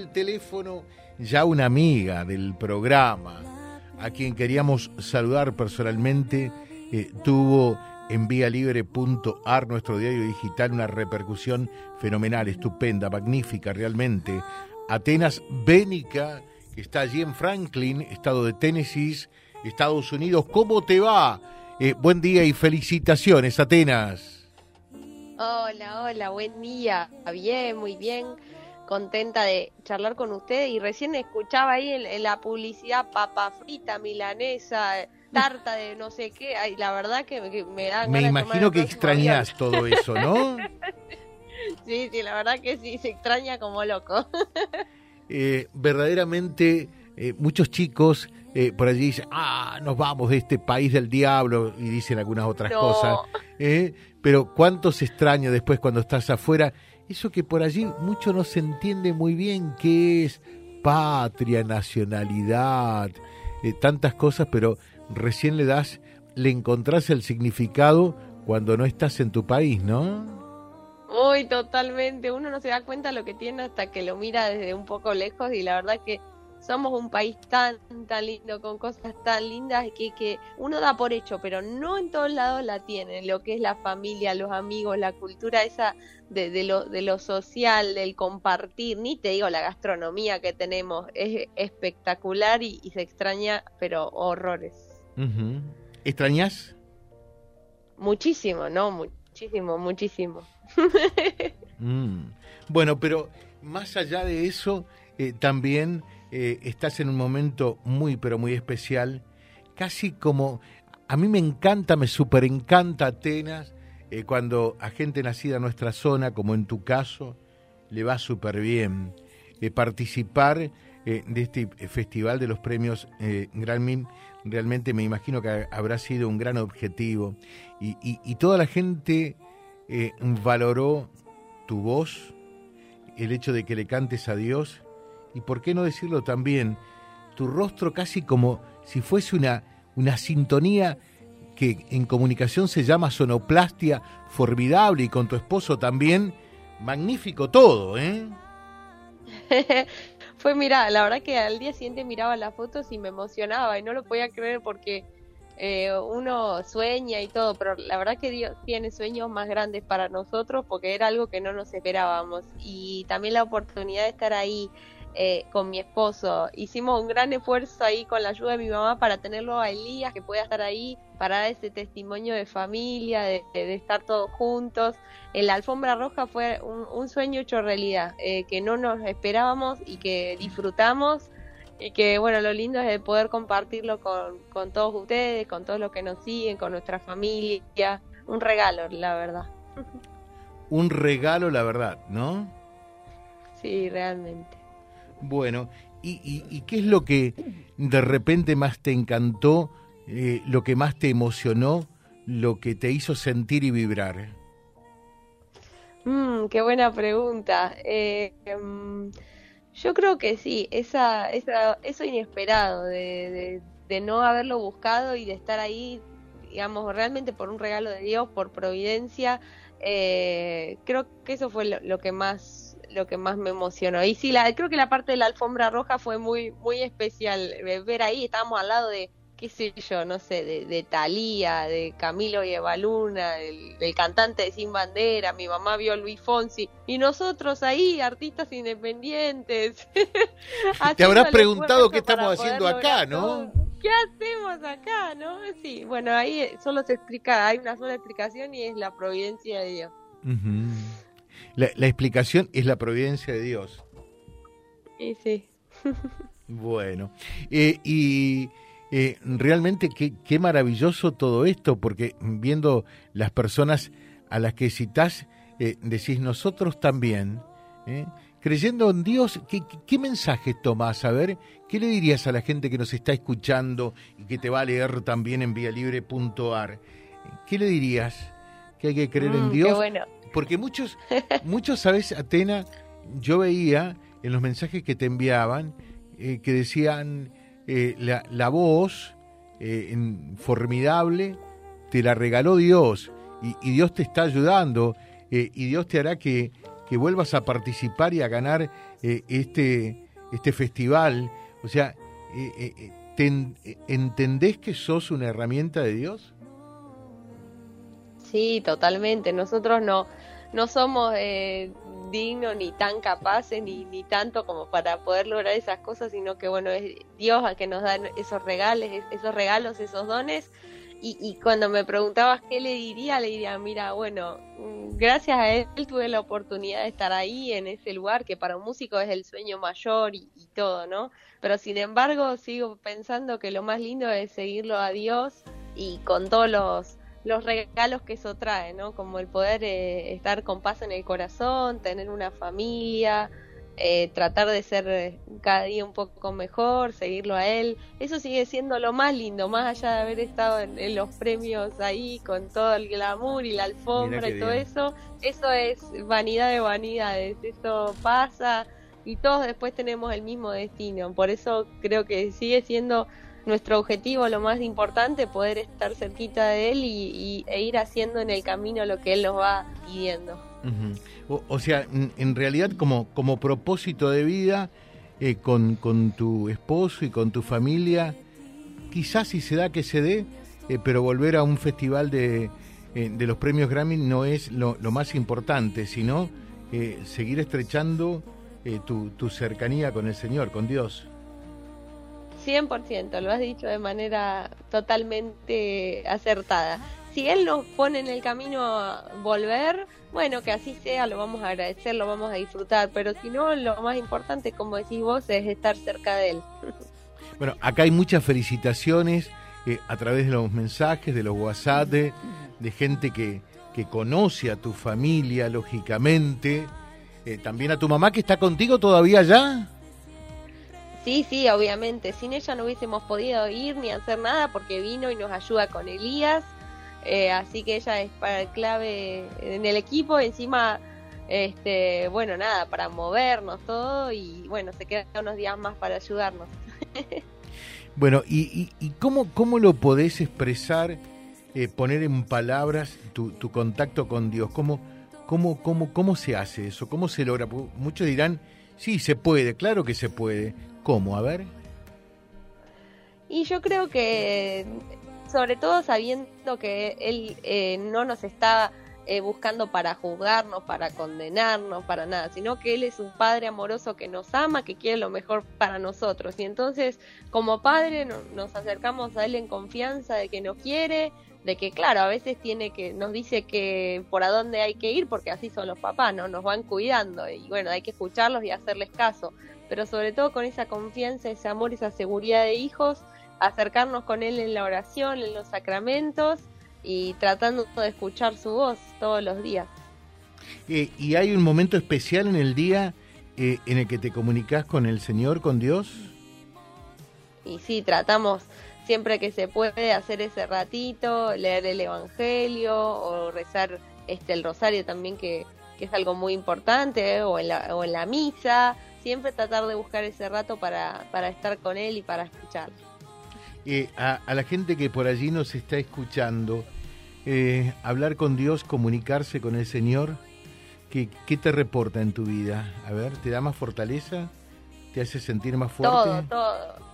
el teléfono ya una amiga del programa, a quien queríamos saludar personalmente, eh, tuvo en vialibre.ar, nuestro diario digital, una repercusión fenomenal, estupenda, magnífica realmente. Atenas Bénica, que está allí en Franklin, estado de Tennessee, Estados Unidos. ¿Cómo te va? Eh, buen día y felicitaciones, Atenas. Hola, hola, buen día. Bien, muy bien. Contenta de charlar con ustedes y recién escuchaba ahí en, la publicidad papa frita, milanesa, tarta de no sé qué. Ay, la verdad que, me da Me imagino que extrañas todo eso, ¿no? sí, sí, la verdad que sí, se extraña como loco. Eh, verdaderamente, eh, muchos chicos eh, por allí dicen, ah, nos vamos de este país del diablo, y dicen algunas otras cosas. pero cuánto se extraña después cuando estás afuera, eso que por allí mucho no se entiende muy bien qué es patria, nacionalidad, tantas cosas, pero recién le das, le encontrás el significado cuando no estás en tu país, ¿no? Uy, totalmente. Uno no se da cuenta lo que tiene hasta que lo mira desde un poco lejos y la verdad que somos un país tan, tan lindo, con cosas tan lindas que, que uno da por hecho, pero no en todos lados la tiene. Lo que es la familia, los amigos, la cultura esa de, de, lo, de lo social, del compartir, ni te digo la gastronomía que tenemos, es espectacular y, y se extraña, pero horrores. ¿Extrañas? Muchísimo, ¿no? Muchísimo, muchísimo. Mm. Bueno, pero más allá de eso, eh, también eh, estás en un momento muy, pero muy especial, casi como... A mí me encanta, me super encanta Atenas, eh, cuando a gente nacida en nuestra zona, como en tu caso, le va súper bien. participar de este festival de los premios Grammy realmente me imagino que habrá sido un gran objetivo. Y, toda la gente eh, valoró tu voz, el hecho de que le cantes a Dios, y por qué no decirlo también, tu rostro casi como si fuese una, una sintonía que en comunicación se llama sonoplastia formidable y con tu esposo también, magnífico todo, ¿eh? fue, mira, la verdad que al día siguiente miraba las fotos y me emocionaba y no lo podía creer porque eh, uno sueña y todo, pero la verdad que Dios tiene sueños más grandes para nosotros porque era algo que no nos esperábamos. Y también la oportunidad de estar ahí eh, con mi esposo. Hicimos un gran esfuerzo ahí con la ayuda de mi mamá para tenerlo a Elías, que pueda estar ahí para dar ese testimonio de familia, de, estar todos juntos. En la alfombra roja fue un, sueño hecho realidad, eh, que no nos esperábamos y que disfrutamos. Y que bueno, lo lindo es poder compartirlo con, con todos ustedes, con todos los que nos siguen, con nuestra familia. Un regalo, la verdad. Un regalo, la verdad, ¿no? Sí, realmente. Bueno, ¿y, qué es lo que de repente más te encantó, eh, lo que más te emocionó, lo que te hizo sentir y vibrar? Mm, qué buena pregunta. Eh, em, yo creo que sí, esa, esa, eso inesperado de, de, no haberlo buscado y de estar ahí, digamos, realmente por un regalo de Dios, por providencia, eh, creo que eso fue lo que más lo que más me emocionó. Y sí, la, creo que la parte de la alfombra roja fue muy, muy especial. Ver ahí, estábamos al lado de, qué sé yo, no sé, de, de Talía, de Camilo y Evaluna, del, del, cantante de Sin Bandera, mi mamá vio a Luis Fonsi, y nosotros ahí, artistas independientes. Te habrás preguntado qué estamos haciendo acá, ¿no? ¿Qué hacemos acá, no? Sí, bueno, ahí solo se explica, hay una sola explicación y es la providencia de Dios. La, explicación es la providencia de Dios. Sí, sí. bueno, eh, y eh, realmente qué, qué, maravilloso todo esto, porque viendo las personas a las que citas, eh, decís nosotros también, creyendo en Dios, ¿qué, ¿qué, mensaje tomás? A ver, ¿qué le dirías a la gente que nos está escuchando y que te va a leer también en vialibre.ar? ¿Qué le dirías? ¿Que hay que creer en mm, Dios? Qué bueno porque muchos, muchos, ¿sabes, Atena? Yo veía en los mensajes que te enviaban eh, que decían eh, la, voz eh, formidable te la regaló Dios y, Dios te está ayudando y Dios te hará que, que vuelvas a participar y a ganar eh, este, este festival. O sea, eh, ¿entendés que sos una herramienta de Dios? Sí, totalmente. Nosotros no, no somos dignos ni tan capaces ni, ni tanto como para poder lograr esas cosas, sino que bueno, es Dios al que nos da esos regalos, esos regalos, esos dones. Y, y, cuando me preguntabas qué le diría, le diría, mira, bueno, gracias a él tuve la oportunidad de estar ahí en ese lugar que para un músico es el sueño mayor y, y todo, ¿no? Pero sin embargo sigo pensando que lo más lindo es seguirlo a Dios y con todos los los regalos que eso trae, ¿no? Como el poder eh, estar con paz en el corazón, tener una familia, eh, tratar de ser eh, cada día un poco mejor, seguirlo a él. Eso sigue siendo lo más lindo, más allá de haber estado en, los premios ahí con todo el glamour y la alfombra y todo eso. Eso es vanidad de vanidades, eso pasa y todos después tenemos el mismo destino. Por eso creo que sigue siendo nuestro objetivo, lo más importante, poder estar cerquita de él y, e ir haciendo en el camino lo que él nos va pidiendo. o, sea, en realidad como, como propósito de vida, eh, con, con, tu esposo y con tu familia, quizás si se da que se dé, eh, pero volver a un festival de, eh, de los premios Grammy no es lo, lo más importante, sino seguir estrechando tu, tu cercanía con el Señor, con Dios. 100%, lo has dicho de manera totalmente acertada. Si Él nos pone en el camino a volver, bueno, que así sea, lo vamos a agradecer, lo vamos a disfrutar, pero si no, lo más importante, como decís vos, es estar cerca de Él. Bueno, acá hay muchas felicitaciones eh, a través de los mensajes, de los WhatsApp, de, gente que, que, conoce a tu familia, lógicamente. Eh, también a tu mamá que está contigo todavía ya. Sí, sí, obviamente. Sin ella no hubiésemos podido ir ni hacer nada porque vino y nos ayuda con Elías. Eh, así que ella es para clave en el equipo. Encima, este, bueno, nada, para movernos todo y bueno, se quedan unos días más para ayudarnos. bueno, ¿y, y, cómo, cómo lo podés expresar, eh, poner en palabras tu, tu contacto con Dios? ¿Cómo, cómo, cómo, ¿Cómo se hace eso? ¿Cómo se logra? Muchos dirán, sí, se puede, claro que se puede ¿Cómo? A ver. Y yo creo que, sobre todo sabiendo que él eh, no nos está eh, buscando para juzgarnos, para condenarnos, para nada, sino que Él es un Padre amoroso que nos ama, que quiere lo mejor para nosotros. Y entonces, como Padre, nos acercamos a Él en confianza de que nos quiere, de que claro, a veces tiene que, nos dice que por a dónde hay que ir, porque así son los papás, ¿no? Nos van cuidando y bueno, hay que escucharlos y hacerles caso, pero sobre todo con esa confianza, ese amor, esa seguridad de hijos, acercarnos con él en la oración, en los sacramentos y tratando de escuchar su voz todos los días. Eh, ¿Y hay un momento especial en el día eh, en el que te comunicas con el Señor, con Dios? Y sí, tratamos siempre que se puede hacer ese ratito, leer el Evangelio o rezar este el rosario también que, es algo muy importante o en la, o en la misa, siempre tratar de buscar ese rato para, para estar con él y para escuchar. Eh, a, la gente que por allí nos está escuchando, eh, hablar con Dios, comunicarse con el Señor, ¿qué, ¿qué te reporta en tu vida? A ver, ¿te da más fortaleza? ¿Te hace sentir más fuerte? Todo, todo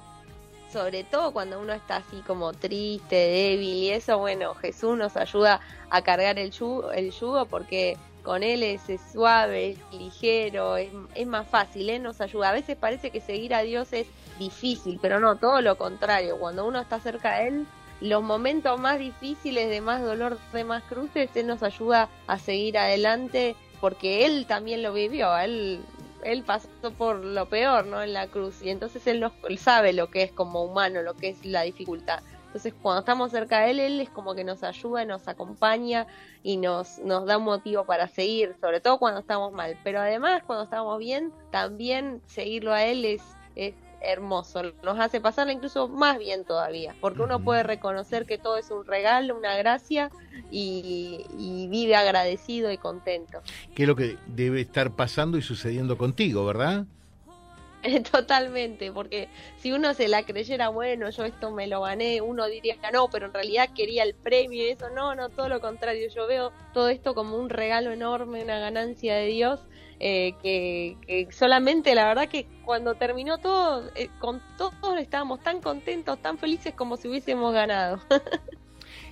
sobre todo cuando uno está así como triste, débil y eso, bueno, Jesús nos ayuda a cargar el yugo, porque con él es, suave, ligero, es, es, más fácil, él nos ayuda. A veces parece que seguir a Dios es difícil, pero no, todo lo contrario, cuando uno está cerca de él, los momentos más difíciles, de más dolor, de más cruces, él nos ayuda a seguir adelante porque él también lo vivió, él él pasó por lo peor, ¿no? En la cruz y entonces él, nos, sabe lo que es como humano, lo que es la dificultad. Entonces cuando estamos cerca de él, él es como que nos ayuda, nos acompaña y nos, nos da un motivo para seguir, sobre todo cuando estamos mal. Pero además cuando estamos bien, también seguirlo a él es hermoso, nos hace pasarla incluso más bien todavía, porque uno puede reconocer que todo es un regalo, una gracia y, vive agradecido y contento. ¿Qué es lo que debe estar pasando y sucediendo contigo, verdad? Totalmente, porque si uno se la creyera, bueno, yo esto me lo gané, uno diría que no, pero en realidad quería el premio y eso, no, no, todo lo contrario, yo veo todo esto como un regalo enorme, una ganancia de Dios eh, que, solamente la verdad que cuando terminó todo, eh, con todos estábamos tan contentos, tan felices como si hubiésemos ganado.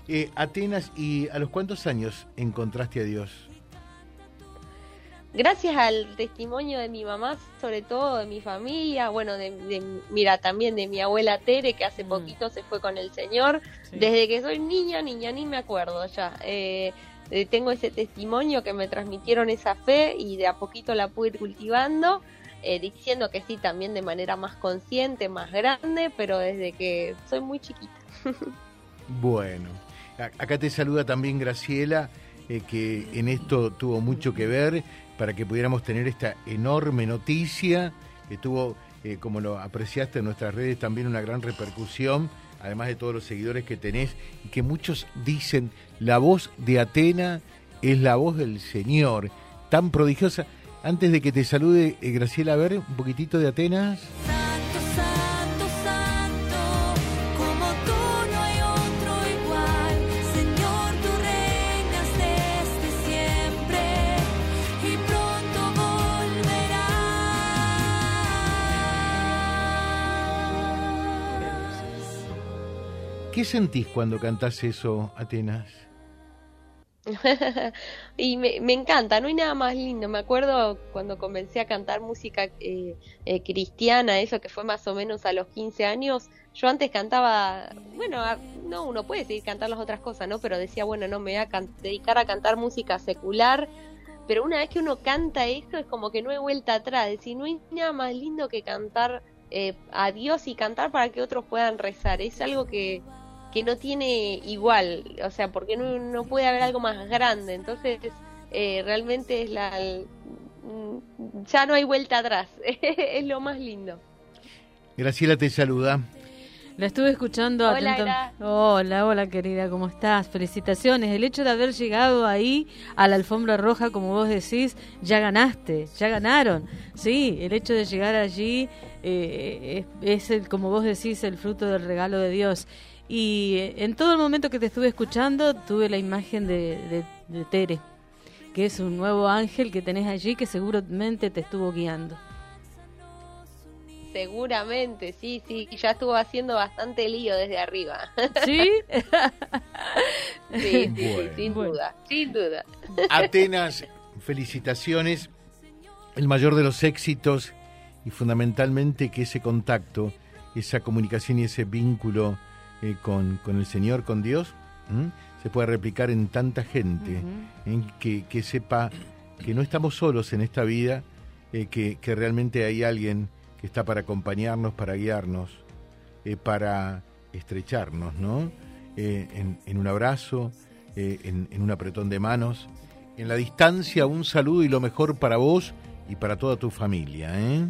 Eh, Atenas, ¿y a los cuántos años encontraste a Dios? Gracias al testimonio de mi mamá, sobre todo de mi familia, bueno, de, mira, también de mi abuela Tere, que hace mm. poquito se fue con el Señor. Desde que soy niña, niña, ni me acuerdo ya. Eh, eh, tengo ese testimonio que me transmitieron esa fe y de a poquito la pude ir cultivando, eh, diciendo que sí, también de manera más consciente, más grande, pero desde que soy muy chiquita. bueno, acá te saluda también Graciela, eh, que en esto tuvo mucho que ver para que pudiéramos tener esta enorme noticia, que tuvo, como lo apreciaste en nuestras redes, también una gran repercusión además de todos los seguidores que tenés, y que muchos dicen, la voz de Atena es la voz del Señor, tan prodigiosa. Antes de que te salude, eh, Graciela, a ver un poquitito de Atenas. ¿Qué sentís cuando cantás eso, Atenas? y me, encanta, no hay nada más lindo. Me acuerdo cuando comencé a cantar música eh, eh, cristiana, eso que fue más o menos a los 15 años. Yo antes cantaba, bueno, no, uno puede seguir cantando las otras cosas, ¿no? Pero decía, bueno, no me voy a dedicar a cantar música secular. Pero una vez que uno canta eso, es como que no hay vuelta atrás. Es decir, no hay nada más lindo que cantar eh, a Dios y cantar para que otros puedan rezar. Es algo que, que no tiene igual, o sea, porque no, no puede haber algo más grande, entonces eh, realmente es la... Mm, ya no hay vuelta atrás, es lo más lindo. Graciela te saluda. La estuve escuchando hola, Hola, hola querida, ¿cómo estás? Felicitaciones. El hecho de haber llegado ahí a la alfombra roja, como vos decís, ya ganaste, ya ganaron. Sí, el hecho de llegar allí eh, es, es el, como vos decís, el fruto del regalo de Dios. Y en todo el momento que te estuve escuchando tuve la imagen de, Tere, que es un nuevo ángel que tenés allí que seguramente te estuvo guiando. Seguramente, sí, sí, ya estuvo haciendo bastante lío desde arriba. ¿Sí? sí, sí, sin duda, sin duda. Atenas, felicitaciones, el mayor de los éxitos y fundamentalmente que ese contacto, esa comunicación y ese vínculo eh, con, el Señor, con Dios, se puede replicar en tanta gente, que, que, sepa que no estamos solos en esta vida, eh, que, que, realmente hay alguien que está para acompañarnos, para guiarnos, eh, para estrecharnos, ¿no? En, en, un abrazo, en, en un apretón de manos, en la distancia un saludo y lo mejor para vos y para toda tu familia, ¿eh?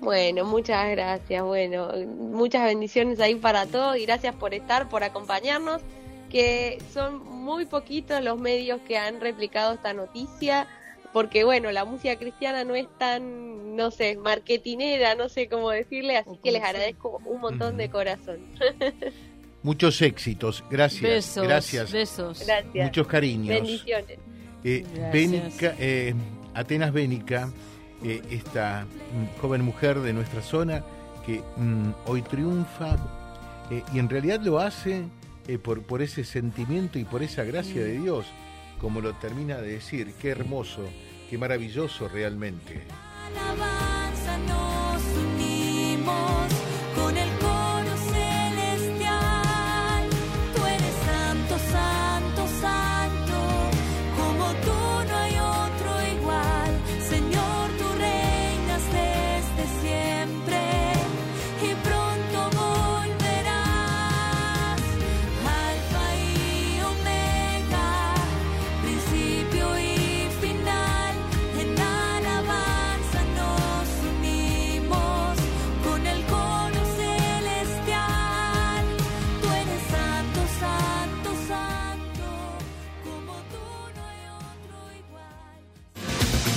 Bueno, muchas gracias. Bueno, muchas bendiciones ahí para todos y gracias por estar, por acompañarnos, que son muy poquitos los medios que han replicado esta noticia, porque bueno, la música cristiana no es tan, no sé, marketinera, no sé cómo decirle, así que les agradezco un montón de corazón. Muchos éxitos, gracias. Besos, gracias. Besos. Gracias. Muchos cariños. Bendiciones. Eh, eh, Atenas Bénica eh, esta mm, joven mujer de nuestra zona que mm, hoy triunfa eh, y en realidad lo hace eh, por, por ese sentimiento y por esa gracia de Dios, como lo termina de decir, qué hermoso, qué maravilloso realmente.